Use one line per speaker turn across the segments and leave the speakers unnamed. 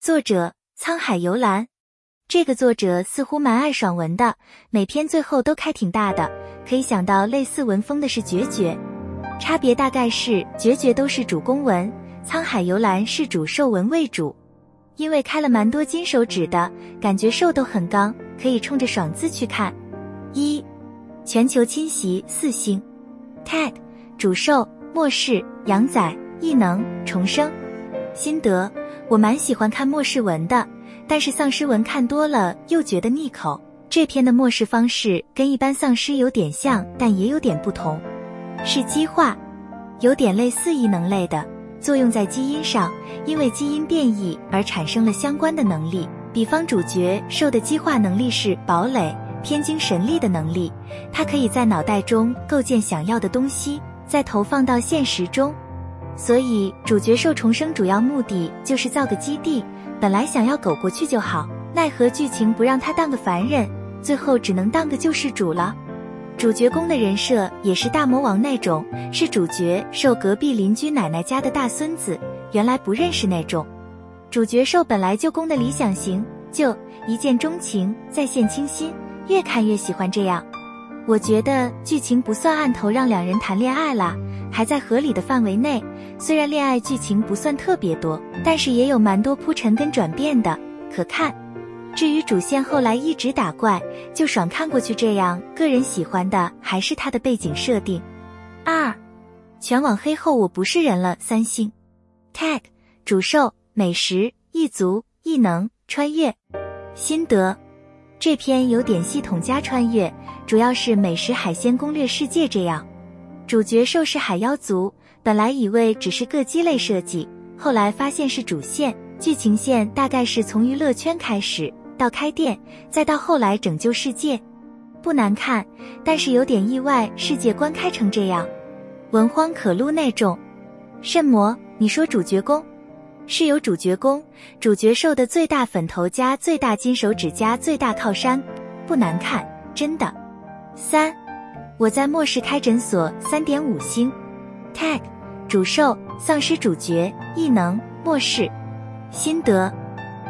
作者：沧海游兰。这个作者似乎蛮爱爽文的，每篇最后都开挺大的，可以想到类似文风的是绝绝，差别大概是绝绝都是主攻文，沧海游兰是主受文为主。因为开了蛮多金手指的，感觉受都很刚，可以冲着爽字去看。一，全球侵袭四星，tag 主受末世阳仔异能重生。心得：我蛮喜欢看末世文的。但是丧尸文看多了又觉得腻口。这篇的末世方式跟一般丧尸有点像，但也有点不同，是激化，有点类似异能类的，作用在基因上，因为基因变异而产生了相关的能力。比方主角受的激化能力是堡垒，天经神力的能力，它可以在脑袋中构建想要的东西，再投放到现实中。所以主角受重生主要目的就是造个基地。本来想要苟过去就好，奈何剧情不让他当个凡人，最后只能当个救世主了。主角攻的人设也是大魔王那种，是主角受隔壁邻居奶奶家的大孙子，原来不认识那种。主角受本来就攻的理想型，就一见钟情，再现倾心，越看越喜欢这样。我觉得剧情不算按头让两人谈恋爱啦。还在合理的范围内，虽然恋爱剧情不算特别多，但是也有蛮多铺陈跟转变的，可看。至于主线后来一直打怪，就爽看过去这样。个人喜欢的还是它的背景设定。二，全网黑后我不是人了三星，tag 主受美食异族异能穿越心得，这篇有点系统加穿越，主要是美食海鲜攻略世界这样。主角兽是海妖族，本来以为只是个鸡肋设计，后来发现是主线剧情线，大概是从娱乐圈开始到开店，再到后来拯救世界，不难看，但是有点意外，世界观开成这样，文荒可录那种。圣魔，你说主角攻是有主角攻，主角兽的最大粉头加最大金手指加最大靠山，不难看，真的。三。我在末世开诊所，三点五星。tag 主受丧尸主角异能末世心得，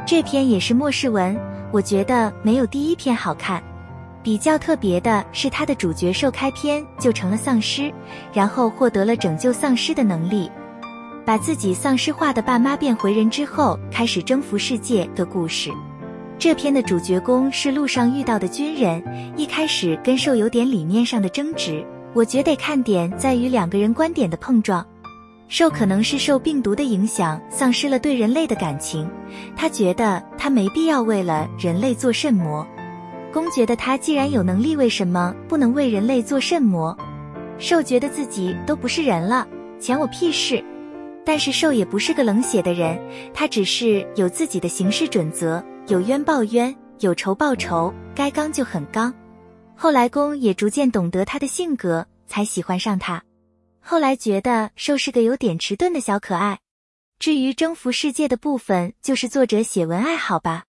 这篇也是末世文，我觉得没有第一篇好看。比较特别的是他的主角受开篇就成了丧尸，然后获得了拯救丧尸的能力，把自己丧尸化的爸妈变回人之后，开始征服世界的故事。这篇的主角攻是路上遇到的军人，一开始跟受有点理念上的争执，我觉得看点在于两个人观点的碰撞。受可能是受病毒的影响，丧失了对人类的感情，他觉得他没必要为了人类做甚魔。攻觉得他既然有能力，为什么不能为人类做甚魔？受觉得自己都不是人了，钱我屁事。但是受也不是个冷血的人，他只是有自己的行事准则。有冤报冤，有仇报仇，该刚就很刚。后来攻也逐渐懂得他的性格，才喜欢上他。后来觉得受是个有点迟钝的小可爱。至于征服世界的部分，就是作者写文爱好吧。